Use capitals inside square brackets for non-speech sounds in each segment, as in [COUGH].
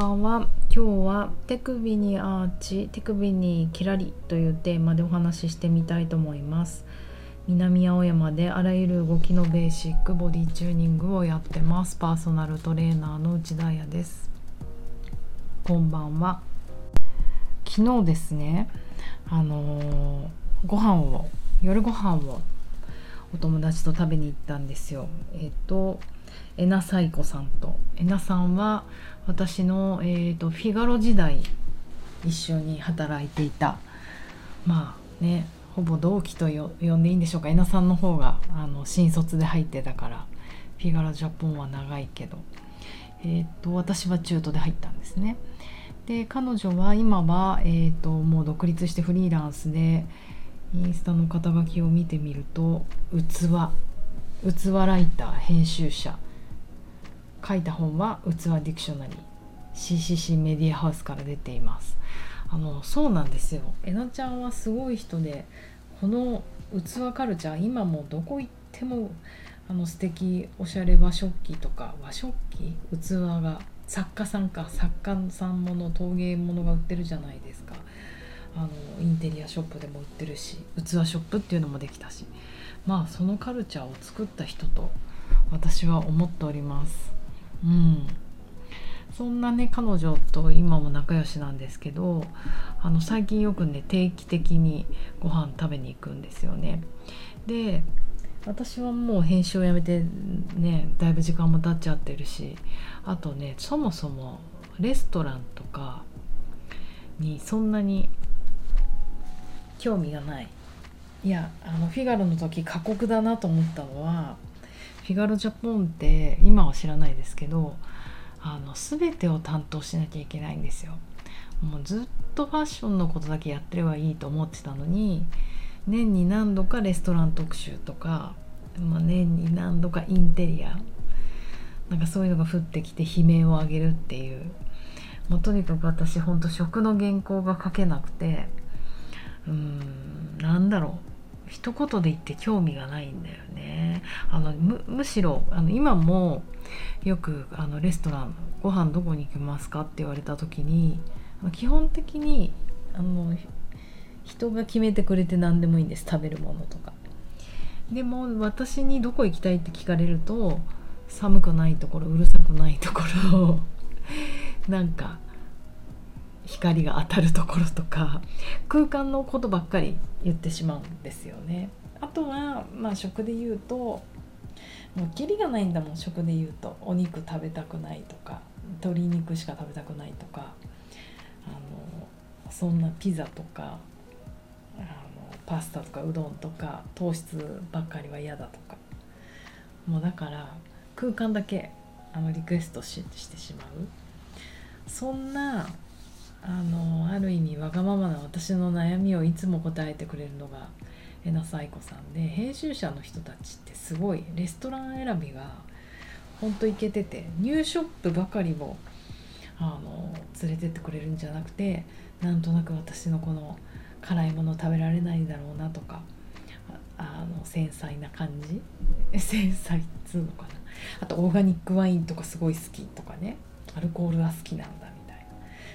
ばんは。今日は手首にアーチ手首にキラリというテーマでお話ししてみたいと思います。南青山であらゆる動きのベーシックボディチューニングをやってます。パーソナルトレーナーの内田彩です。こんばんは。昨日ですねあのー、ご飯を夜ご飯をお友達と食べに行ったんですよ。えっとえなさいこさんと。えなさんは私の、えーと、フィガロ時代一緒に働いていた。まあねほぼ同期と呼んでいいんでしょうか。えなさんの方があの新卒で入ってたからフィガロジャポンは長いけど、えーと、私は中途で入ったんですね。で彼女は今は、えーともう独立してフリーランスでインスタの肩書きを見てみると器器ライター編集者。書いた本は器ディクショナリー。CCC メディアハウスから出ています。あのそうなんですよ。えなちゃんはすごい人でこの器カルチャー今もどこ行ってもあの素敵おしゃれ和食器とか和食器器が作家さんか作家さんもの陶芸ものが売ってるじゃないですか。あのインテリアショップでも売ってるし器ショップっていうのもできたしまあそのカルチャーを作った人と私は思っております。うん。そんなね彼女と今も仲良しなんですけどあの最近よくね定期的にご飯食べに行くんですよね。で私はもう編集をやめてねだいぶ時間も経っちゃってるしあとねそもそもレストランとかにそんなに興味がない。いやあのフィガロの時過酷だなと思ったのはフィガロジャポンって今は知らないですけどあの全てを担当しなきゃいけないんですよ。もうずっとファッションのことだけやってればいいと思ってたのに年に何度かレストラン特集とか、まあ、年に何度かインテリアなんかそういうのが降ってきて悲鳴を上げるっていうもうとにかく私ほんと食の原稿が書けなくてうーんなんだろう一言で言って興味がないんだよね。あのむしろあの今もよくあのレストランご飯どこに行きますかって言われた時に基本的にあの人が決めてくれて何でもいいんです。食べるものとか。でも私にどこ行きたいって聞かれると寒くないところうるさくないところ [LAUGHS] なんか光が当たるところとか空間のことばっかり言ってしまうんですよね。あとは、まあ、食で言うともうキリがないんだもん食で言うと。お肉食べたくないとか鶏肉しか食べたくないとかあのそんなピザとかあのパスタとかうどんとか糖質ばっかりは嫌だとか。もうだから空間だけあのリクエストししてしまう。そんなあのある意味わがままな私の悩みをいつも答えてくれるのがえなさいこさんで編集者の人たちってすごいレストラン選びがほんといけててニューショップばかりをあの連れてってくれるんじゃなくてなんとなく私のこの辛いもの食べられないだろうなとかあの繊細な感じ？[LAUGHS] 繊細っつうのかな？あとオーガニックワインとかすごい好きとかねアルコールは好きなんだ。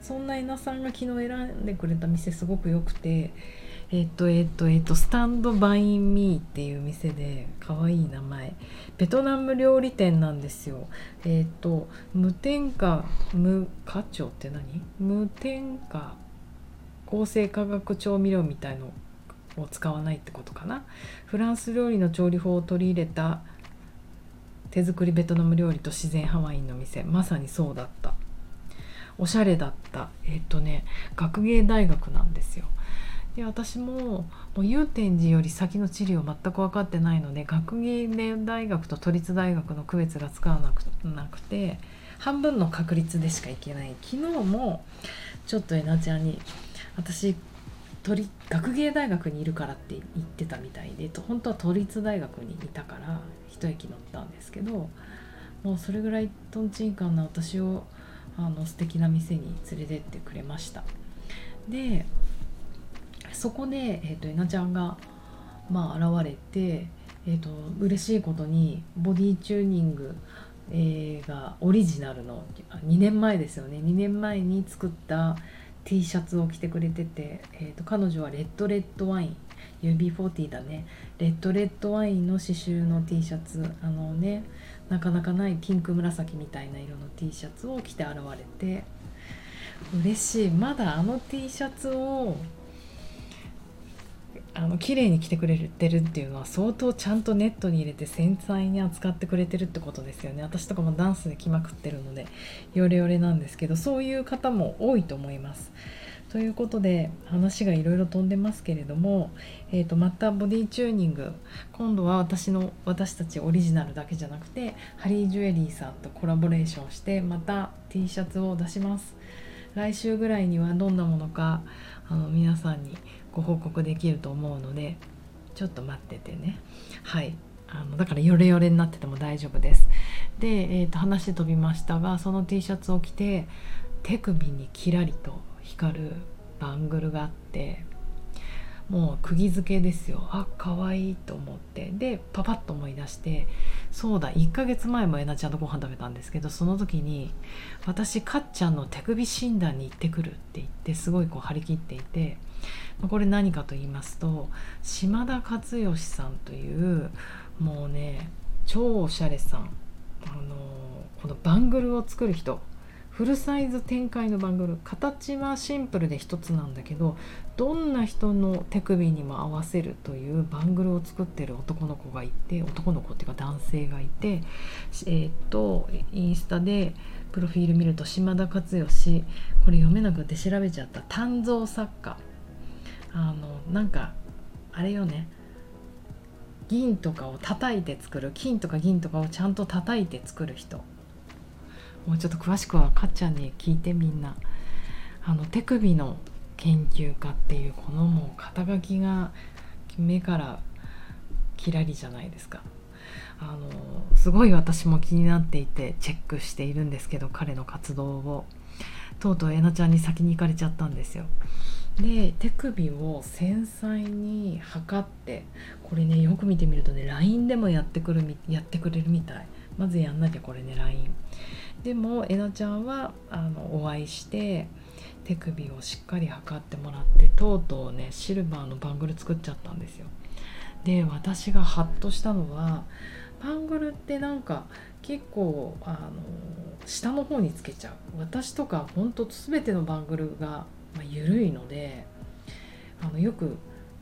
そんなえなさんが昨日選んでくれた店すごく良くてえっとえっとえっとスタンドバインミーっていう店で可愛い名前。ベトナム料理店なんですよ。えっと無添加無花調って何？無添加合成化学調味料みたいのを使わないってことかな？フランス料理の調理法を取り入れた手作りベトナム料理と自然ハワイの店。まさにそうだった。おしゃれだったえっ、とね学芸大学なんですよ。で私ももう祐天寺より先の地理を全く分かってないので学芸大学と都立大学の区別がつかなくなくて半分の確率でしか行けない昨日もちょっとえなちゃんに私学芸大学にいるからって言ってたみたいで本当は都立大学にいたから一駅乗ったんですけどもうそれぐらいとんちんかんな私をあの素敵な店に連れてってくれました。でそこで、えーと、えなちゃんが、まあ、現れて、えーと、嬉しいことにボディチューニング映画オリジナルの2年前ですよね。2年前に作った T シャツを着てくれてて、えーと、彼女はレッドレッドワイン UB40 だね。レッドレッドワインの刺繍の T シャツあのねなかなかないピンク紫みたいな色の T シャツを着て現れて嬉しい。まだあの T シャツをあの綺麗に着てくれてるっていうのは相当ちゃんとネットに入れて繊細に扱ってくれてるってことですよね。私とかもダンスで着まくってるのでヨレヨレなんですけどそういう方も多いと思います。ということで話がいろいろ飛んでますけれども、えー、とまたボディチューニング。今度は私の私たちオリジナルだけじゃなくてハリージュエリーさんとコラボレーションしてまた T シャツを出します。来週ぐらいにはどんなものかあの皆さんにご報告できると思うのでちょっと待っててね。はい。あのだからヨレヨレになってても大丈夫です。で、えー、と話飛びましたがその T シャツを着て手首にキラリと光るバングルがあってもう釘付けですよ。あ可愛いと思って。でパパッと思い出してそうだ1ヶ月前もえなちゃんとご飯食べたんですけどその時に私かっちゃんの手首診断に行ってくるって言ってすごいこう張り切っていてこれ何かと言いますと島田克義さんというもうね超おしゃれさんあのこのバングルを作る人フルサイズ展開のバングル形はシンプルで一つなんだけどどんな人の手首にも合わせるというバングルを作ってる男の子がいて男の子っていうか男性がいてえー、っとインスタでプロフィール見ると島田克義これ読めなくて調べちゃった。鍛造作家。あのなんかあれよね。銀とかを叩いて作る。金とか銀とかをちゃんと叩いて作る人。もうちょっと詳しくはかっちゃんに聞いてみんな。あの手首の研究家っていうこのもう肩書きが目からキラリじゃないですか。あのすごい私も気になっていてチェックしているんですけど彼の活動を。とうとうえなちゃんに先に行かれちゃったんですよ。で手首を繊細に測ってこれねよく見てみるとね LINE でもやってくるやってくれるみたい。まずやんなきゃこれね LINE でもえなちゃんはあのお会いして手首をしっかり測ってもらってとうとうねシルバーのバングル作っちゃったんですよ。で私がハッとしたのはバングルってなんか結構あの下の方につけちゃう。私とかほんと全てのバングルが、ま、緩いのであのよく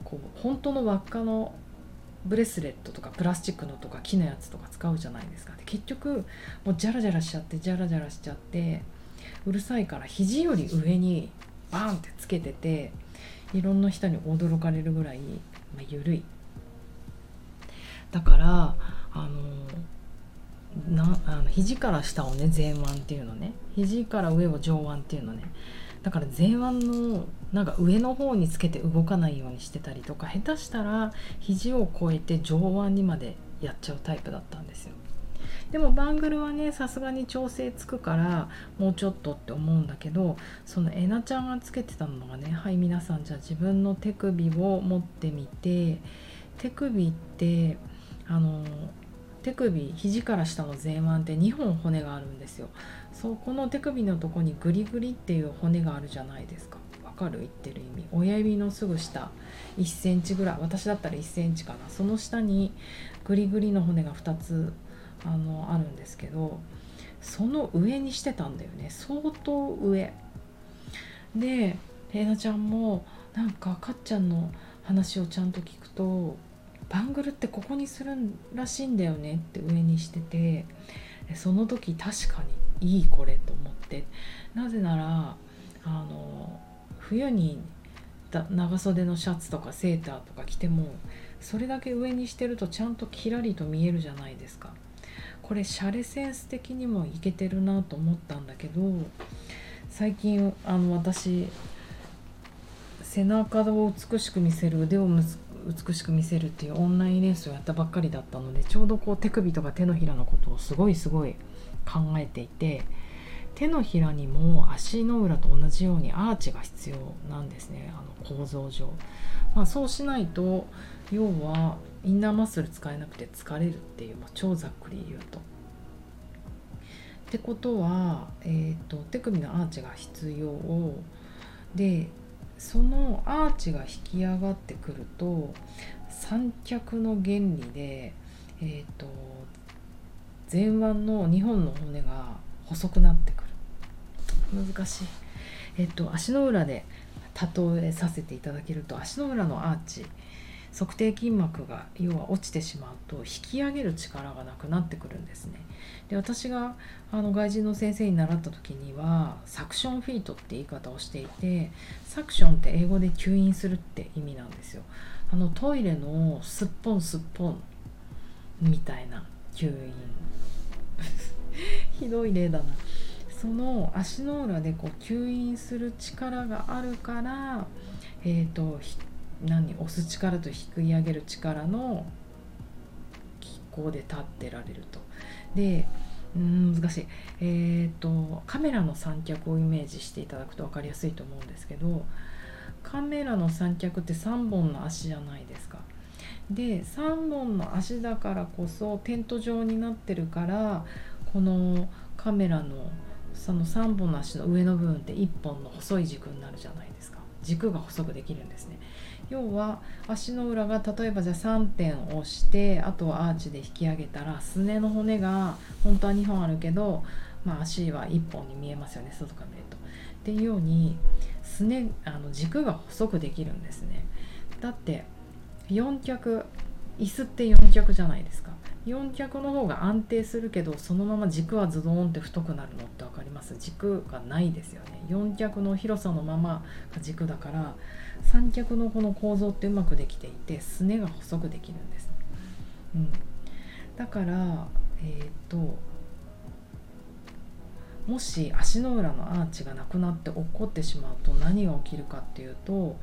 こう本当の輪っかのブレスレットとかプラスチックのとか木のやつとか使うじゃないですか。で結局もうジャラジャラしちゃってジャラジャラしちゃってうるさいから肘より上にバーンってつけてていろんな人に驚かれるぐらい、まあ、緩い。だからあのなあの肘から下をね前腕っていうのね。肘から上を上腕っていうのね。だから前腕のなんか上の方につけて動かないようにしてたりとか下手したら肘を越えて上腕にまでやっちゃうタイプだったんですよ。でもバングルはねさすがに調整つくからもうちょっとって思うんだけどそのえなちゃんがつけてたのがねはい皆さんじゃあ自分の手首を持ってみて手首ってあの手首肘から下の前腕って2本骨があるんですよ。そうこの手首のとこにグリグリっていう骨があるじゃないですか。わかる言ってる意味。親指のすぐ下。1センチぐらい。私だったら1センチかな。その下にグリグリの骨が2つあのあるんですけどその上にしてたんだよね。相当上。で玲奈ちゃんもなんかかっちゃんの話をちゃんと聞くとバングルってここにするらしいんだよねって上にしててその時確かにいいこれと思って。なぜならあの冬に長袖のシャツとかセーターとか着てもそれだけ上にしてるとちゃんとキラリと見えるじゃないですか。これシャレセンス的にもいけてるなと思ったんだけど最近あの私背中を美しく見せる腕を美しく見せるっていうオンラインレースをやったばっかりだったのでちょうどこう手首とか手のひらのことをすごいすごい考えていて手のひらにも足の裏と同じようにアーチが必要なんですねあの構造上、まあ、そうしないと要はインナーマッスル使えなくて疲れるっていう、まあ、超ざっくり言うと。ってことは、えーと、手首のアーチが必要でそのアーチが引き上がってくると三脚の原理で、えーと、前腕の2本の骨が細くなってくる。難しい、えっ、ー、と足の裏で例えさせていただけると足の裏のアーチ測定筋膜が要は落ちてしまうと引き上げる力がなくなってくるんですね。で私があの外人の先生に習った時にはサクションフィートって言い方をしていてサクションって英語で吸引するって意味なんですよ。あのトイレのすっぽんすっぽんみたいな吸引ひどい例だな。その足の裏でこう吸引する力があるから、えーと、何押す力と引き上げる力の機構で立ってられると。でうん難しい、えーと、カメラの三脚をイメージしていただくと分かりやすいと思うんですけどカメラの三脚って3本の足じゃないですか。で3本の足だからこそテント状になってるからこのカメラのその3本の足の上の部分って1本の細い軸になるじゃないですか軸が細くできるんですね要は足の裏が例えばじゃあ3点押してあとはアーチで引き上げたらすねの骨が本当は2本あるけど、まあ、足は1本に見えますよね外から見ると。っていうようにすねあの軸が細くできるんですね。だって4脚椅子って4脚じゃないですか。4脚の方が安定するけどそのまま軸はズドンって太くなるのって分かります？軸がないですよね。4脚の広さのままが軸だから三脚のこの構造ってうまくできていてすねが細くできるんです、うん、だからえっ、ー、ともし足の裏のアーチがなくなって落っこってしまうと何が起きるかっていうと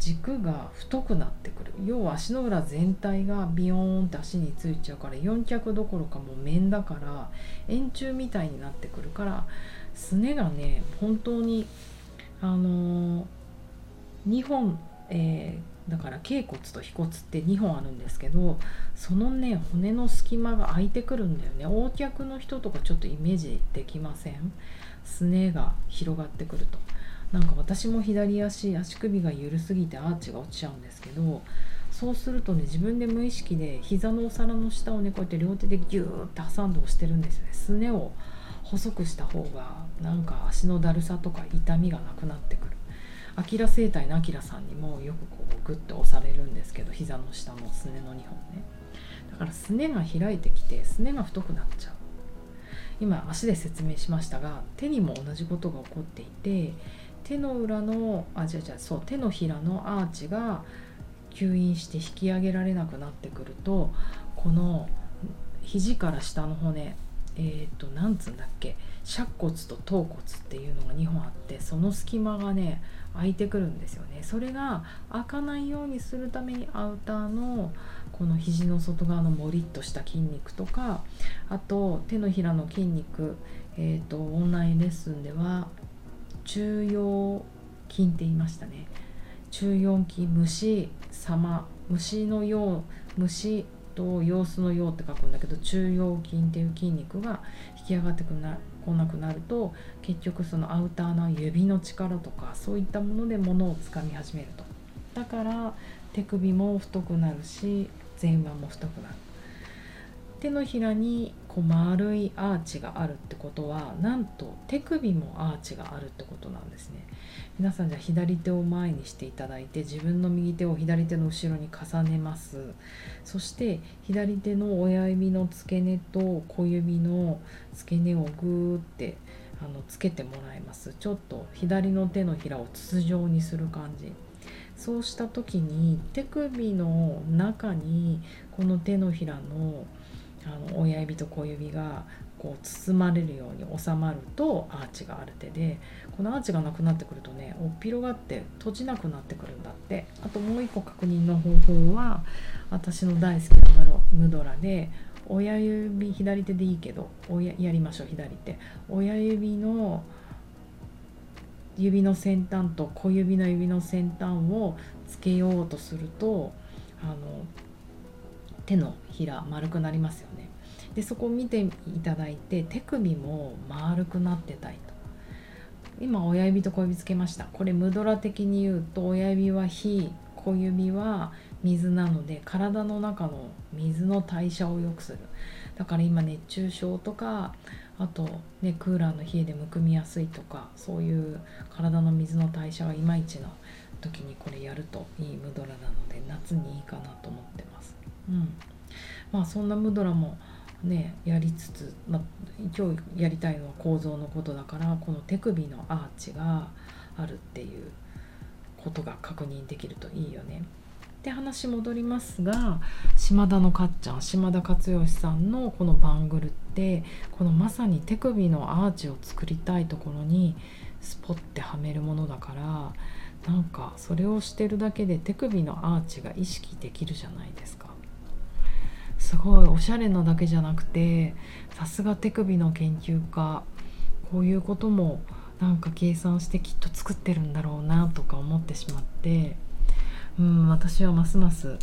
軸が太くなってくる。要は足の裏全体がビヨーンって足についちゃうから4脚どころかもう面だから円柱みたいになってくるからすねがね本当にあのー、2本、えー、だから頸骨と腓骨って2本あるんですけどそのね骨の隙間が空いてくるんだよね。横脚の人とかちょっとイメージできません？すねが広がってくると。なんか私も左足足首が緩すぎてアーチが落ちちゃうんですけどそうするとね自分で無意識で膝のお皿の下をねこうやって両手でギューって挟んで押してるんですよね。すねを細くした方がなんか足のだるさとか痛みがなくなってくる。アキラ生態のアキラさんにもよくこうグッて押されるんですけど膝の下のすねの2本ね。だからすねが開いてきてすねが太くなっちゃう。今足で説明しましたが手にも同じことが起こっていて手の裏のあじゃじゃそう手のひらのアーチが吸引して引き上げられなくなってくるとこの肘から下の骨えっ、ー、となんつうんだっけ尺骨と頭骨っていうのが2本あってその隙間がね開いてくるんですよね。それが開かないようにするためにアウターのこの肘の外側のもりっとした筋肉とかあと手のひらの筋肉えーとオンラインレッスンでは中腰筋って言いましたね。中四筋虫様虫のよう虫と様子のようって書くんだけど中腰筋っていう筋肉が引き上がってこな来なくなると結局そのアウターの指の力とかそういったもので物をつかみ始めると。だから手首も太くなるし前腕も太くなる。手のひらにこう丸いアーチがあるってことはなんと手首もアーチがあるってことなんですね。皆さんじゃあ左手を前にしていただいて自分の右手を左手の後ろに重ねます。そして左手の親指の付け根と小指の付け根をグーってあのつけてもらいます。ちょっと左の手のひらを筒状にする感じ。そうした時に手首の中にこの手のひらのあの親指と小指がこう包まれるように収まるとアーチがある手でこのアーチがなくなってくるとねおっぴろがって閉じなくなってくるんだって。あともう一個確認の方法は私の大好きなムドラで親指左手でいいけど親やりましょう左手。親指の指の先端と小指の指の先端をつけようとするとあの手のひら丸くなりますよね。でそこを見ていただいて手首も丸くなってたりと。今親指と小指つけました。これムドラ的に言うと親指は火小指は水なので体の中の水の代謝を良くする。だから今熱中症とかあとねクーラーの冷えでむくみやすいとかそういう体の水の代謝がいまいちの時にこれやるといいムドラなので夏にいいかなと思ってます。うんまあそんなムドラもねやりつつ、まあ、今日やりたいのは構造のことだからこの手首のアーチがあるっていうことが確認できるといいよね。で話戻りますが島田のかっちゃん島田勝義さんのこのバングルってこのまさに手首のアーチを作りたいところにスポッてはめるものだからなんかそれをしてるだけで手首のアーチが意識できるじゃないですか。すごいおしゃれなだけじゃなくてさすが手首の研究家こういうこともなんか計算してきっと作ってるんだろうなとか思ってしまってうん私はますます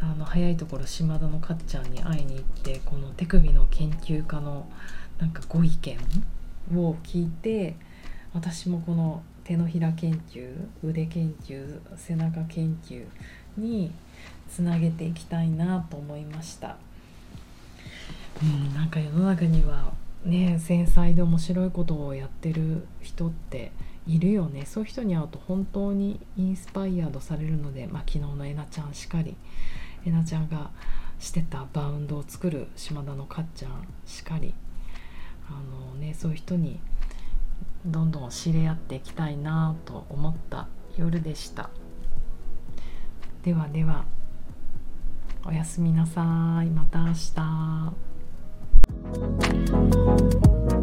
あの早いところ島田のかっちゃんに会いに行ってこの手首の研究家のなんかご意見を聞いて私もこの手のひら研究腕研究背中研究につなげていきたいなと思いました。うん、なんか世の中にはね繊細で面白いことをやってる人っているよね。そういう人に会うと本当にインスパイアードされるので、まあ、昨日のえなちゃんしかり。えなちゃんがしてたバウンドを作る島田のかっちゃんしかり。あの、ね、そういう人にどんどん知り合っていきたいなと思った夜でした。ではではおやすみなさい。また明日。Thank you.